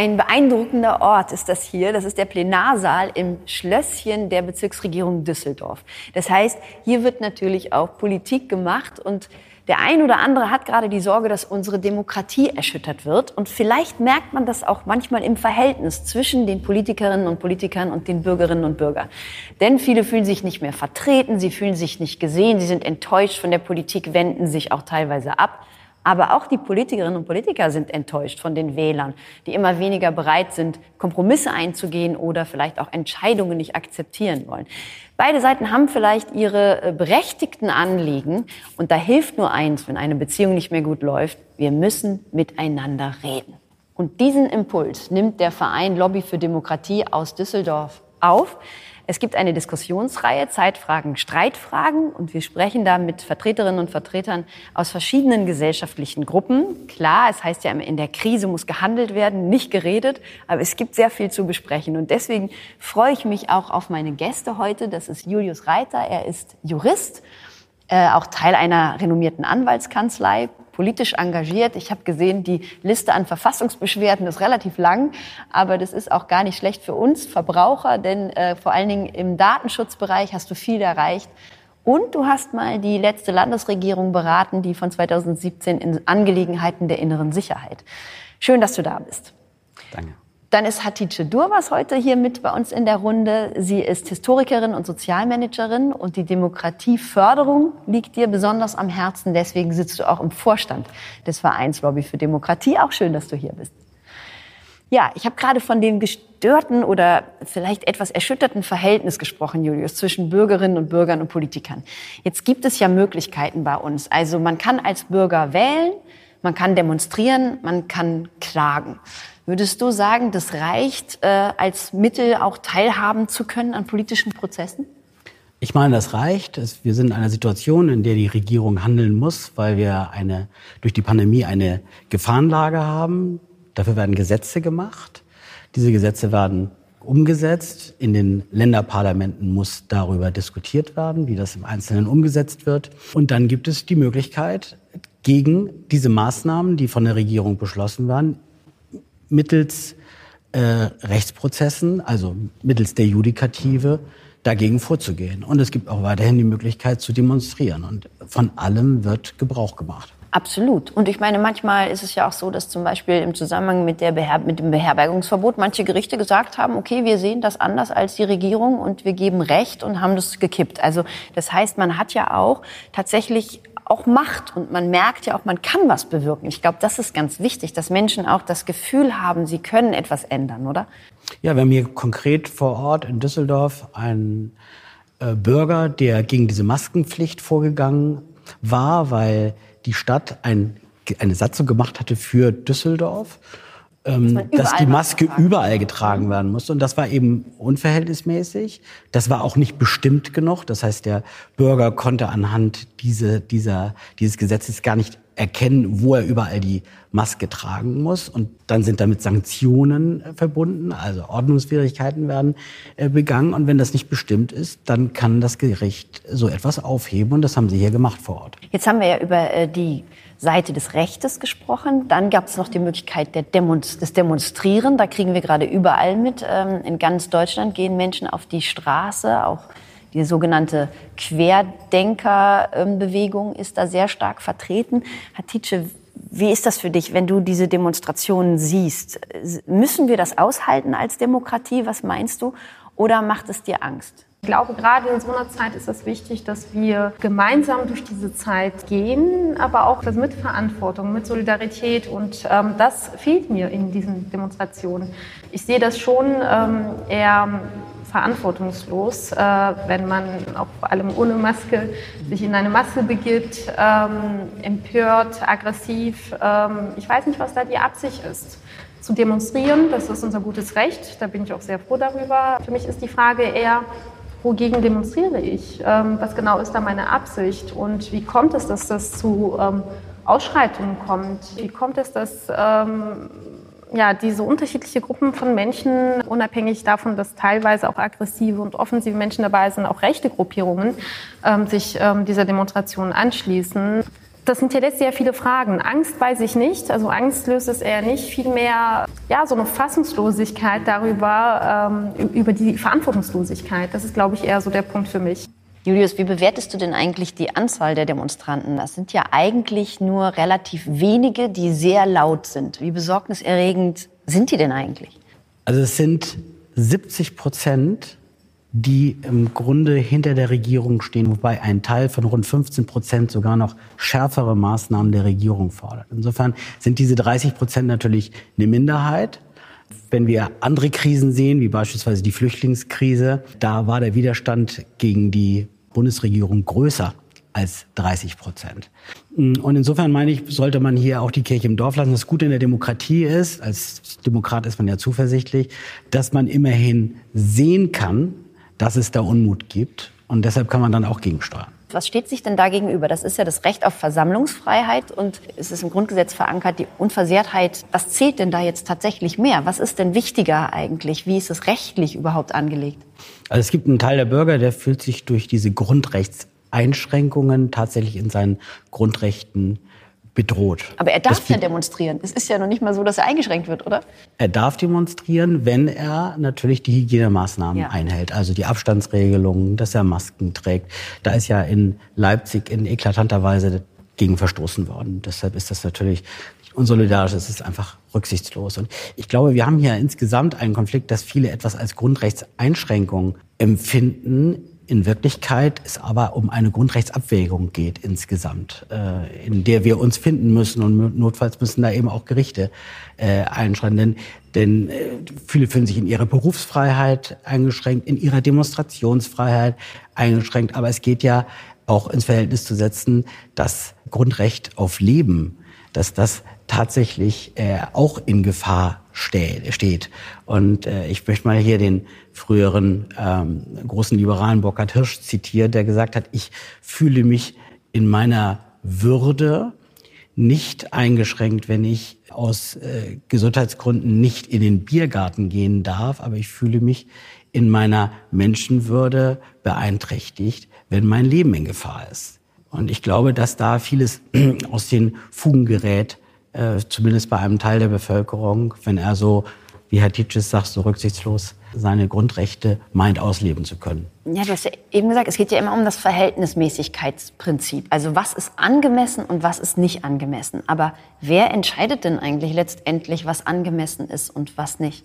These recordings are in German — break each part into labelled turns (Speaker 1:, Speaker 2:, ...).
Speaker 1: Ein beeindruckender Ort ist das hier. Das ist der Plenarsaal im Schlösschen der Bezirksregierung Düsseldorf. Das heißt, hier wird natürlich auch Politik gemacht und der ein oder andere hat gerade die Sorge, dass unsere Demokratie erschüttert wird. Und vielleicht merkt man das auch manchmal im Verhältnis zwischen den Politikerinnen und Politikern und den Bürgerinnen und Bürgern. Denn viele fühlen sich nicht mehr vertreten, sie fühlen sich nicht gesehen, sie sind enttäuscht von der Politik, wenden sich auch teilweise ab. Aber auch die Politikerinnen und Politiker sind enttäuscht von den Wählern, die immer weniger bereit sind, Kompromisse einzugehen oder vielleicht auch Entscheidungen nicht akzeptieren wollen. Beide Seiten haben vielleicht ihre äh, berechtigten Anliegen. Und da hilft nur eins, wenn eine Beziehung nicht mehr gut läuft. Wir müssen miteinander reden. Und diesen Impuls nimmt der Verein Lobby für Demokratie aus Düsseldorf auf. Es gibt eine Diskussionsreihe Zeitfragen, Streitfragen. Und wir sprechen da mit Vertreterinnen und Vertretern aus verschiedenen gesellschaftlichen Gruppen. Klar, es heißt ja in der Krise muss gehandelt werden, nicht geredet, aber es gibt sehr viel zu besprechen. Und deswegen freue ich mich auch auf meine Gäste heute. Das ist Julius Reiter, er ist Jurist, äh, auch Teil einer renommierten Anwaltskanzlei, politisch engagiert. Ich habe gesehen, die Liste an Verfassungsbeschwerden ist relativ lang, aber das ist auch gar nicht schlecht für uns Verbraucher, denn äh, vor allen Dingen im Datenschutzbereich hast du viel erreicht. Und du hast mal die letzte Landesregierung beraten, die von 2017 in Angelegenheiten der inneren Sicherheit. Schön, dass du da bist.
Speaker 2: Danke.
Speaker 1: Dann ist Hatice Durwas heute hier mit bei uns in der Runde. Sie ist Historikerin und Sozialmanagerin und die Demokratieförderung liegt dir besonders am Herzen. Deswegen sitzt du auch im Vorstand des Vereins Lobby für Demokratie. Auch schön, dass du hier bist. Ja, ich habe gerade von dem gestörten oder vielleicht etwas erschütterten Verhältnis gesprochen, Julius, zwischen Bürgerinnen und Bürgern und Politikern. Jetzt gibt es ja Möglichkeiten bei uns. Also man kann als Bürger wählen, man kann demonstrieren, man kann klagen. Würdest du sagen, das reicht, äh, als Mittel auch teilhaben zu können an politischen Prozessen?
Speaker 2: Ich meine, das reicht. Wir sind in einer Situation, in der die Regierung handeln muss, weil wir eine, durch die Pandemie eine Gefahrenlage haben. Dafür werden Gesetze gemacht. Diese Gesetze werden umgesetzt. In den Länderparlamenten muss darüber diskutiert werden, wie das im Einzelnen umgesetzt wird. Und dann gibt es die Möglichkeit, gegen diese Maßnahmen, die von der Regierung beschlossen werden, mittels äh, Rechtsprozessen, also mittels der Judikative, dagegen vorzugehen. Und es gibt auch weiterhin die Möglichkeit zu demonstrieren. Und von allem wird Gebrauch gemacht.
Speaker 1: Absolut. Und ich meine, manchmal ist es ja auch so, dass zum Beispiel im Zusammenhang mit, der Beher mit dem Beherbergungsverbot manche Gerichte gesagt haben, okay, wir sehen das anders als die Regierung und wir geben Recht und haben das gekippt. Also das heißt, man hat ja auch tatsächlich auch macht. Und man merkt ja auch, man kann was bewirken. Ich glaube, das ist ganz wichtig, dass Menschen auch das Gefühl haben, sie können etwas ändern, oder?
Speaker 2: Ja, wir haben hier konkret vor Ort in Düsseldorf einen äh, Bürger, der gegen diese Maskenpflicht vorgegangen war, weil die Stadt ein, eine Satzung gemacht hatte für Düsseldorf ähm, dass die Maske überall getragen werden muss. Und das war eben unverhältnismäßig. Das war auch nicht bestimmt genug. Das heißt, der Bürger konnte anhand diese, dieser, dieses Gesetzes gar nicht erkennen, wo er überall die Maske tragen muss. Und dann sind damit Sanktionen äh, verbunden, also Ordnungswidrigkeiten werden äh, begangen. Und wenn das nicht bestimmt ist, dann kann das Gericht so etwas aufheben. Und das haben sie hier gemacht vor Ort.
Speaker 1: Jetzt haben wir ja über äh, die Seite des Rechtes gesprochen. Dann gab es noch die Möglichkeit Demonst des Demonstrieren. Da kriegen wir gerade überall mit. Ähm, in ganz Deutschland gehen Menschen auf die Straße. Auch die sogenannte Querdenkerbewegung ist da sehr stark vertreten. Hatice, wie ist das für dich, wenn du diese Demonstrationen siehst? Müssen wir das aushalten als Demokratie? Was meinst du? Oder macht es dir Angst?
Speaker 3: Ich glaube, gerade in so einer Zeit ist es wichtig, dass wir gemeinsam durch diese Zeit gehen, aber auch mit Verantwortung, mit Solidarität. Und ähm, das fehlt mir in diesen Demonstrationen. Ich sehe das schon ähm, eher verantwortungslos, äh, wenn man auch vor allem ohne Maske sich in eine Masse begibt, ähm, empört, aggressiv. Ähm, ich weiß nicht, was da die Absicht ist zu demonstrieren. Das ist unser gutes Recht. Da bin ich auch sehr froh darüber. Für mich ist die Frage eher, wogegen demonstriere ich? Ähm, was genau ist da meine Absicht? Und wie kommt es, dass das zu ähm, Ausschreitungen kommt? Wie kommt es, dass ähm, ja, diese unterschiedlichen Gruppen von Menschen, unabhängig davon, dass teilweise auch aggressive und offensive Menschen dabei sind, auch rechte Gruppierungen, ähm, sich ähm, dieser Demonstration anschließen? Das hinterlässt sehr viele Fragen. Angst weiß ich nicht. Also Angst löst es eher nicht. Vielmehr ja, so eine Fassungslosigkeit darüber, ähm, über die Verantwortungslosigkeit. Das ist, glaube ich, eher so der Punkt für mich.
Speaker 1: Julius, wie bewertest du denn eigentlich die Anzahl der Demonstranten? Das sind ja eigentlich nur relativ wenige, die sehr laut sind. Wie besorgniserregend sind die denn eigentlich?
Speaker 2: Also es sind 70 Prozent die im Grunde hinter der Regierung stehen, wobei ein Teil von rund 15 Prozent sogar noch schärfere Maßnahmen der Regierung fordert. Insofern sind diese 30 Prozent natürlich eine Minderheit. Wenn wir andere Krisen sehen, wie beispielsweise die Flüchtlingskrise, da war der Widerstand gegen die Bundesregierung größer als 30 Prozent. Und insofern meine ich, sollte man hier auch die Kirche im Dorf lassen. Das Gute in der Demokratie ist, als Demokrat ist man ja zuversichtlich, dass man immerhin sehen kann, dass es da Unmut gibt. Und deshalb kann man dann auch gegensteuern.
Speaker 1: Was steht sich denn da gegenüber? Das ist ja das Recht auf Versammlungsfreiheit und es ist im Grundgesetz verankert, die Unversehrtheit. Was zählt denn da jetzt tatsächlich mehr? Was ist denn wichtiger eigentlich? Wie ist es rechtlich überhaupt angelegt?
Speaker 2: Also es gibt einen Teil der Bürger, der fühlt sich durch diese Grundrechtseinschränkungen tatsächlich in seinen Grundrechten bedroht.
Speaker 1: Aber er darf ja demonstrieren. Es ist ja noch nicht mal so, dass er eingeschränkt wird, oder?
Speaker 2: Er darf demonstrieren, wenn er natürlich die Hygienemaßnahmen ja. einhält, also die Abstandsregelungen, dass er Masken trägt. Da ist ja in Leipzig in eklatanter Weise gegen verstoßen worden. Deshalb ist das natürlich unsolidarisch, es ist einfach rücksichtslos. Und ich glaube, wir haben hier insgesamt einen Konflikt, dass viele etwas als Grundrechtseinschränkung empfinden, in Wirklichkeit es aber um eine Grundrechtsabwägung geht insgesamt, äh, in der wir uns finden müssen und notfalls müssen da eben auch Gerichte äh, einschreiten. Denn, denn äh, viele fühlen sich in ihrer Berufsfreiheit eingeschränkt, in ihrer Demonstrationsfreiheit eingeschränkt. Aber es geht ja auch ins Verhältnis zu setzen, das Grundrecht auf Leben, dass das tatsächlich äh, auch in Gefahr steht. Und äh, ich möchte mal hier den früheren ähm, großen Liberalen Burkhard Hirsch zitieren, der gesagt hat, ich fühle mich in meiner Würde nicht eingeschränkt, wenn ich aus äh, Gesundheitsgründen nicht in den Biergarten gehen darf, aber ich fühle mich in meiner Menschenwürde beeinträchtigt, wenn mein Leben in Gefahr ist. Und ich glaube, dass da vieles aus den Fugen gerät, äh, zumindest bei einem Teil der Bevölkerung, wenn er so, wie Herr Titschis sagt, so rücksichtslos seine Grundrechte meint, ausleben zu können.
Speaker 1: Ja, du hast ja eben gesagt, es geht ja immer um das Verhältnismäßigkeitsprinzip. Also was ist angemessen und was ist nicht angemessen. Aber wer entscheidet denn eigentlich letztendlich, was angemessen ist und was nicht?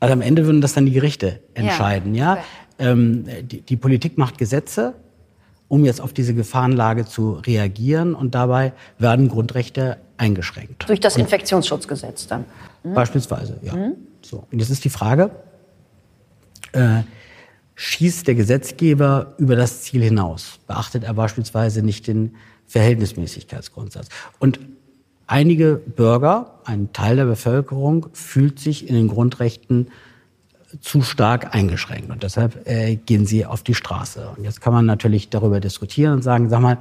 Speaker 2: Also am Ende würden das dann die Gerichte entscheiden, ja. ja? Okay. Ähm, die, die Politik macht Gesetze, um jetzt auf diese Gefahrenlage zu reagieren und dabei werden Grundrechte eingeschränkt.
Speaker 1: Durch das Infektionsschutzgesetz dann?
Speaker 2: Mhm. Beispielsweise, ja. Mhm. So. Und jetzt ist die Frage, äh, schießt der Gesetzgeber über das Ziel hinaus? Beachtet er beispielsweise nicht den Verhältnismäßigkeitsgrundsatz? Und einige Bürger, ein Teil der Bevölkerung, fühlt sich in den Grundrechten zu stark eingeschränkt. Und deshalb äh, gehen sie auf die Straße. Und jetzt kann man natürlich darüber diskutieren und sagen, sag mal,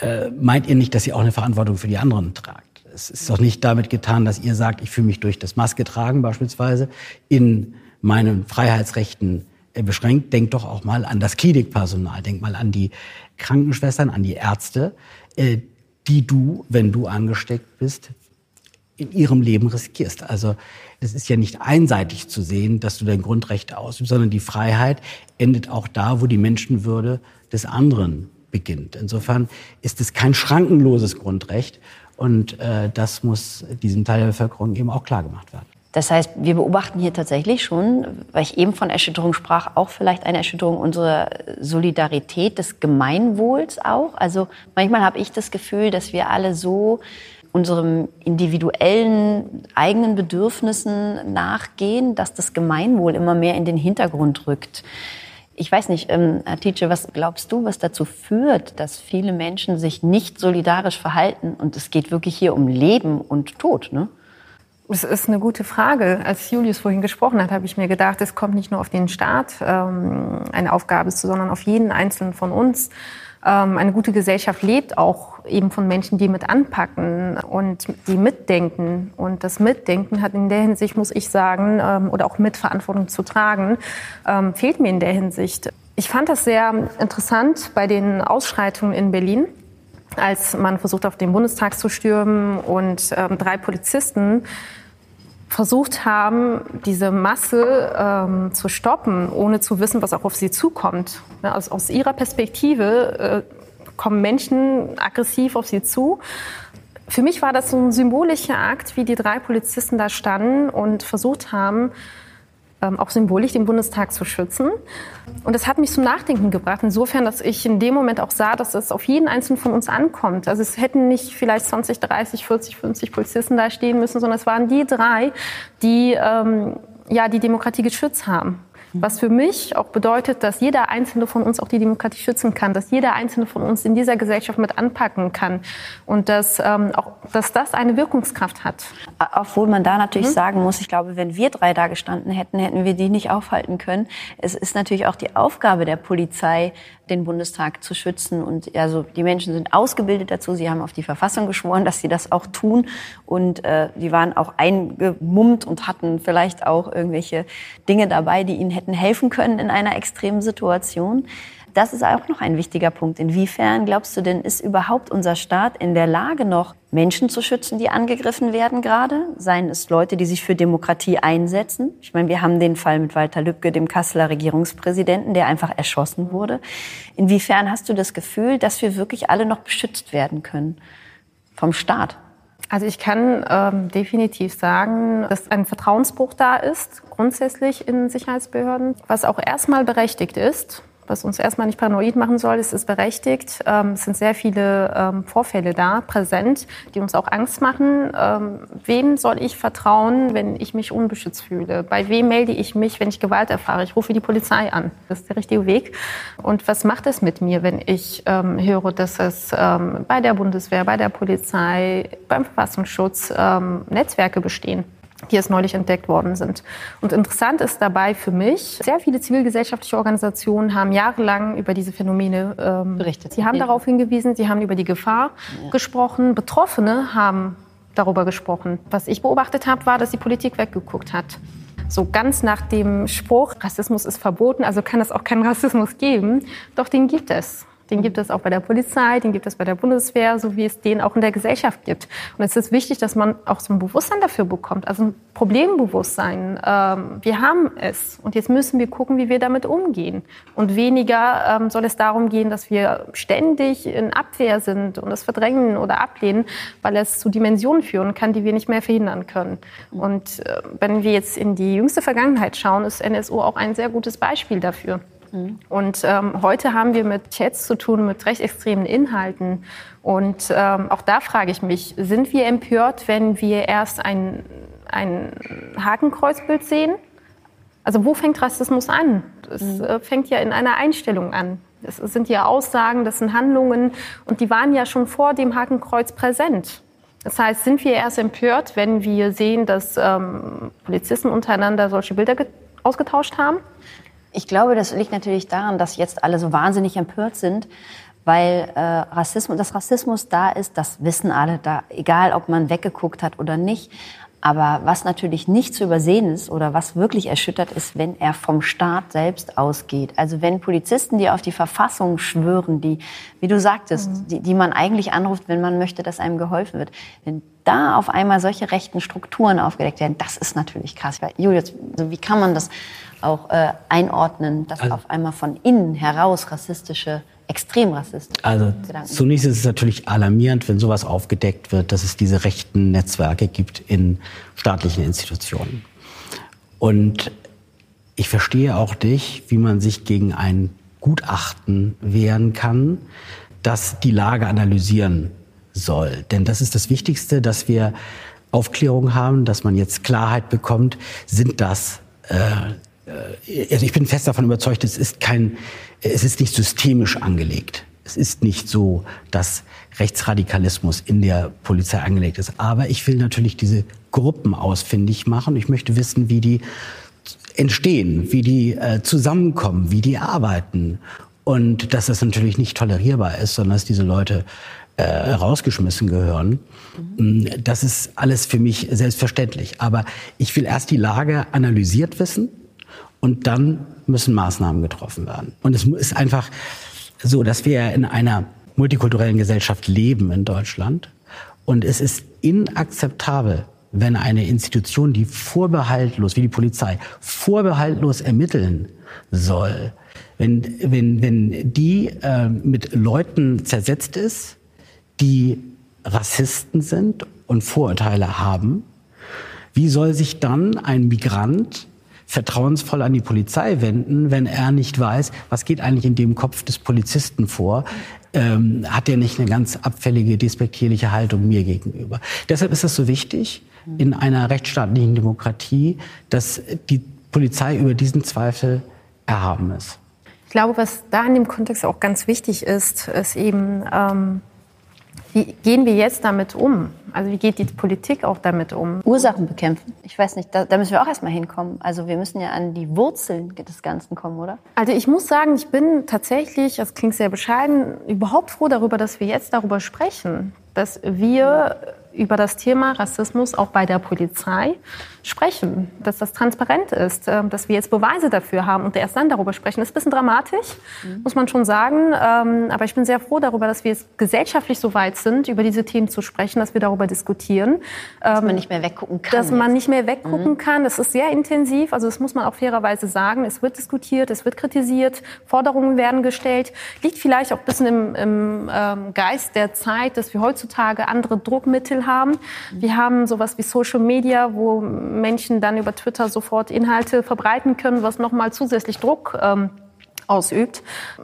Speaker 2: äh, meint ihr nicht, dass ihr auch eine Verantwortung für die anderen tragt? Es ist doch nicht damit getan, dass ihr sagt, ich fühle mich durch das Maske tragen beispielsweise in meinen Freiheitsrechten äh, beschränkt, denk doch auch mal an das Klinikpersonal, denk mal an die Krankenschwestern, an die Ärzte, äh, die du, wenn du angesteckt bist, in ihrem Leben riskierst. Also es ist ja nicht einseitig zu sehen, dass du dein Grundrecht ausübst, sondern die Freiheit endet auch da, wo die Menschenwürde des anderen beginnt. Insofern ist es kein schrankenloses Grundrecht und äh, das muss diesem Teil der Bevölkerung eben auch klar gemacht werden.
Speaker 1: Das heißt, wir beobachten hier tatsächlich schon, weil ich eben von Erschütterung sprach, auch vielleicht eine Erschütterung unserer Solidarität, des Gemeinwohls auch. Also manchmal habe ich das Gefühl, dass wir alle so unserem individuellen eigenen Bedürfnissen nachgehen, dass das Gemeinwohl immer mehr in den Hintergrund rückt. Ich weiß nicht, ähm, Tietje, was glaubst du, was dazu führt, dass viele Menschen sich nicht solidarisch verhalten? Und es geht wirklich hier um Leben und Tod, ne?
Speaker 3: Das ist eine gute Frage. Als Julius vorhin gesprochen hat, habe ich mir gedacht, es kommt nicht nur auf den Staat ähm, eine Aufgabe zu, sondern auf jeden Einzelnen von uns. Ähm, eine gute Gesellschaft lebt auch eben von Menschen, die mit anpacken und die mitdenken. Und das Mitdenken hat in der Hinsicht, muss ich sagen, ähm, oder auch Mitverantwortung zu tragen, ähm, fehlt mir in der Hinsicht. Ich fand das sehr interessant bei den Ausschreitungen in Berlin als man versucht, auf den Bundestag zu stürmen und drei Polizisten versucht haben, diese Masse ähm, zu stoppen, ohne zu wissen, was auch auf sie zukommt. Ja, also aus ihrer Perspektive äh, kommen Menschen aggressiv auf sie zu. Für mich war das so ein symbolischer Akt, wie die drei Polizisten da standen und versucht haben, ähm, auch symbolisch den Bundestag zu schützen. Und das hat mich zum Nachdenken gebracht, insofern, dass ich in dem Moment auch sah, dass es auf jeden Einzelnen von uns ankommt. Also es hätten nicht vielleicht 20, 30, 40, 50 Polizisten da stehen müssen, sondern es waren die drei, die ähm, ja, die Demokratie geschützt haben. Was für mich auch bedeutet, dass jeder Einzelne von uns auch die Demokratie schützen kann, dass jeder Einzelne von uns in dieser Gesellschaft mit anpacken kann und dass, ähm, auch, dass das eine Wirkungskraft hat.
Speaker 1: Obwohl man da natürlich mhm. sagen muss, ich glaube, wenn wir drei da gestanden hätten, hätten wir die nicht aufhalten können. Es ist natürlich auch die Aufgabe der Polizei, den Bundestag zu schützen. Und also die Menschen sind ausgebildet dazu. Sie haben auf die Verfassung geschworen, dass sie das auch tun. Und äh, die waren auch eingemummt und hatten vielleicht auch irgendwelche Dinge dabei, die ihnen hätten helfen können in einer extremen Situation. Das ist auch noch ein wichtiger Punkt. Inwiefern glaubst du denn, ist überhaupt unser Staat in der Lage, noch Menschen zu schützen, die angegriffen werden gerade? Seien es Leute, die sich für Demokratie einsetzen? Ich meine, wir haben den Fall mit Walter Lübcke, dem Kasseler Regierungspräsidenten, der einfach erschossen wurde. Inwiefern hast du das Gefühl, dass wir wirklich alle noch beschützt werden können vom Staat?
Speaker 3: Also ich kann ähm, definitiv sagen, dass ein Vertrauensbruch da ist, grundsätzlich in Sicherheitsbehörden, was auch erstmal berechtigt ist was uns erstmal nicht paranoid machen soll. Es ist berechtigt. Ähm, es sind sehr viele ähm, Vorfälle da, präsent, die uns auch Angst machen. Ähm, wem soll ich vertrauen, wenn ich mich unbeschützt fühle? Bei wem melde ich mich, wenn ich Gewalt erfahre? Ich rufe die Polizei an. Das ist der richtige Weg. Und was macht es mit mir, wenn ich ähm, höre, dass es ähm, bei der Bundeswehr, bei der Polizei, beim Verfassungsschutz ähm, Netzwerke bestehen? Die es neulich entdeckt worden sind. Und interessant ist dabei für mich, sehr viele zivilgesellschaftliche Organisationen haben jahrelang über diese Phänomene ähm, berichtet. Sie haben ja. darauf hingewiesen, sie haben über die Gefahr ja. gesprochen. Betroffene haben darüber gesprochen. Was ich beobachtet habe, war, dass die Politik weggeguckt hat. So ganz nach dem Spruch, Rassismus ist verboten, also kann es auch keinen Rassismus geben. Doch den gibt es. Den gibt es auch bei der Polizei, den gibt es bei der Bundeswehr, so wie es den auch in der Gesellschaft gibt. Und es ist wichtig, dass man auch so ein Bewusstsein dafür bekommt, also ein Problembewusstsein. Ähm, wir haben es und jetzt müssen wir gucken, wie wir damit umgehen. Und weniger ähm, soll es darum gehen, dass wir ständig in Abwehr sind und das verdrängen oder ablehnen, weil es zu Dimensionen führen kann, die wir nicht mehr verhindern können. Und äh, wenn wir jetzt in die jüngste Vergangenheit schauen, ist NSO auch ein sehr gutes Beispiel dafür. Mhm. Und ähm, heute haben wir mit Chats zu tun, mit recht extremen Inhalten. Und ähm, auch da frage ich mich, sind wir empört, wenn wir erst ein, ein Hakenkreuzbild sehen? Also wo fängt Rassismus an? Es mhm. äh, fängt ja in einer Einstellung an. Das sind ja Aussagen, das sind Handlungen und die waren ja schon vor dem Hakenkreuz präsent. Das heißt, sind wir erst empört, wenn wir sehen, dass ähm, Polizisten untereinander solche Bilder ausgetauscht haben?
Speaker 1: Ich glaube, das liegt natürlich daran, dass jetzt alle so wahnsinnig empört sind, weil äh, Rassismus, dass Rassismus da ist, das wissen alle, da, egal ob man weggeguckt hat oder nicht. Aber was natürlich nicht zu übersehen ist oder was wirklich erschüttert ist, wenn er vom Staat selbst ausgeht. Also wenn Polizisten, die auf die Verfassung schwören, die, wie du sagtest, mhm. die, die man eigentlich anruft, wenn man möchte, dass einem geholfen wird, wenn da auf einmal solche rechten Strukturen aufgedeckt werden, das ist natürlich krass. Julius, also wie kann man das auch äh, einordnen, dass also, auf einmal von innen heraus rassistische, extrem rassistische
Speaker 2: also Gedanken Zunächst ist es natürlich alarmierend, wenn sowas aufgedeckt wird, dass es diese rechten Netzwerke gibt in staatlichen Institutionen. Und ich verstehe auch dich, wie man sich gegen ein Gutachten wehren kann, das die Lage analysieren soll. Denn das ist das Wichtigste, dass wir Aufklärung haben, dass man jetzt Klarheit bekommt, sind das äh, also ich bin fest davon überzeugt, es ist kein, es ist nicht systemisch angelegt. Es ist nicht so, dass Rechtsradikalismus in der Polizei angelegt ist. Aber ich will natürlich diese Gruppen ausfindig machen. Ich möchte wissen, wie die entstehen, wie die äh, zusammenkommen, wie die arbeiten. Und dass das natürlich nicht tolerierbar ist, sondern dass diese Leute äh, rausgeschmissen gehören. Mhm. Das ist alles für mich selbstverständlich. Aber ich will erst die Lage analysiert wissen und dann müssen Maßnahmen getroffen werden. Und es ist einfach so, dass wir in einer multikulturellen Gesellschaft leben in Deutschland. Und es ist inakzeptabel, wenn eine Institution, die vorbehaltlos, wie die Polizei, vorbehaltlos ermitteln soll, wenn, wenn, wenn die äh, mit Leuten zersetzt ist, die Rassisten sind und Vorurteile haben, wie soll sich dann ein Migrant vertrauensvoll an die Polizei wenden, wenn er nicht weiß, was geht eigentlich in dem Kopf des Polizisten vor? Ähm, hat er nicht eine ganz abfällige, despektierliche Haltung mir gegenüber? Deshalb ist es so wichtig in einer rechtsstaatlichen Demokratie, dass die Polizei über diesen Zweifel erhaben ist.
Speaker 3: Ich glaube, was da in dem Kontext auch ganz wichtig ist, ist eben, ähm, wie gehen wir jetzt damit um? Also wie geht die Politik auch damit um?
Speaker 1: Ursachen bekämpfen. Ich weiß nicht, da, da müssen wir auch erstmal hinkommen. Also wir müssen ja an die Wurzeln des Ganzen kommen, oder?
Speaker 3: Also ich muss sagen, ich bin tatsächlich, das klingt sehr bescheiden, überhaupt froh darüber, dass wir jetzt darüber sprechen, dass wir über das Thema Rassismus auch bei der Polizei sprechen, dass das transparent ist, ähm, dass wir jetzt Beweise dafür haben und erst dann darüber sprechen. Das ist ein bisschen dramatisch, mhm. muss man schon sagen. Ähm, aber ich bin sehr froh darüber, dass wir jetzt gesellschaftlich so weit sind, über diese Themen zu sprechen, dass wir darüber diskutieren.
Speaker 1: Dass man ähm, nicht mehr weggucken kann.
Speaker 3: Dass jetzt. man nicht mehr weggucken mhm. kann. Das ist sehr intensiv. Also das muss man auch fairerweise sagen. Es wird diskutiert, es wird kritisiert, Forderungen werden gestellt. Liegt vielleicht auch ein bisschen im, im Geist der Zeit, dass wir heutzutage andere Druckmittel haben. Wir haben sowas wie Social Media, wo Menschen dann über Twitter sofort Inhalte verbreiten können, was nochmal zusätzlich Druck ähm, ausübt,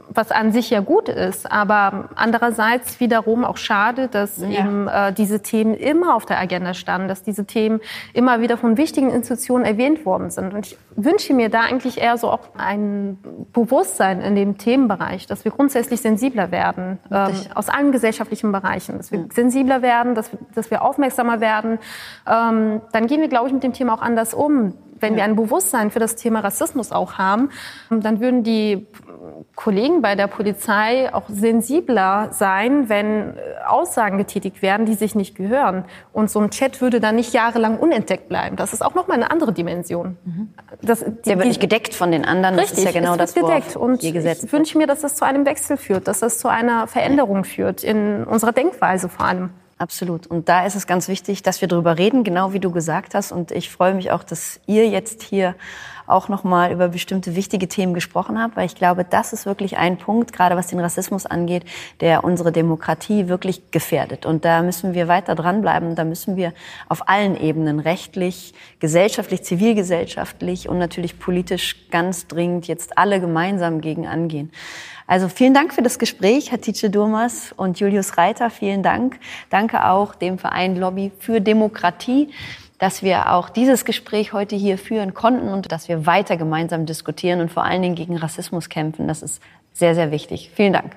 Speaker 3: was an sich ja gut ist, aber andererseits wiederum auch schade, dass ja. eben äh, diese Themen immer auf der Agenda standen, dass diese Themen immer wieder von wichtigen Institutionen erwähnt worden sind. Und ich wünsche mir da eigentlich eher so auch ein Bewusstsein in dem Themenbereich, dass wir grundsätzlich sensibler werden, ähm, aus allen gesellschaftlichen Bereichen, dass wir ja. sensibler werden, dass wir, dass wir aufmerksamer werden. Ähm, dann gehen wir, glaube ich, mit dem Thema auch anders um wenn wir ein Bewusstsein für das Thema Rassismus auch haben, dann würden die Kollegen bei der Polizei auch sensibler sein, wenn Aussagen getätigt werden, die sich nicht gehören. Und so ein Chat würde dann nicht jahrelang unentdeckt bleiben. Das ist auch noch mal eine andere Dimension.
Speaker 1: Mhm. Das, die, Der wird nicht gedeckt von den anderen.
Speaker 3: Richtig, das ist ja genau das, gedeckt. Und ich wünsche mir, dass das zu einem Wechsel führt, dass das zu einer Veränderung führt in unserer Denkweise vor allem.
Speaker 1: Absolut. Und da ist es ganz wichtig, dass wir darüber reden, genau wie du gesagt hast. Und ich freue mich auch, dass ihr jetzt hier auch nochmal über bestimmte wichtige Themen gesprochen habt, weil ich glaube, das ist wirklich ein Punkt, gerade was den Rassismus angeht, der unsere Demokratie wirklich gefährdet. Und da müssen wir weiter dranbleiben. Da müssen wir auf allen Ebenen, rechtlich, gesellschaftlich, zivilgesellschaftlich und natürlich politisch ganz dringend jetzt alle gemeinsam gegen angehen. Also vielen Dank für das Gespräch, Hatice Durmas und Julius Reiter. Vielen Dank. Danke auch dem Verein Lobby für Demokratie, dass wir auch dieses Gespräch heute hier führen konnten und dass wir weiter gemeinsam diskutieren und vor allen Dingen gegen Rassismus kämpfen. Das ist sehr, sehr wichtig. Vielen Dank.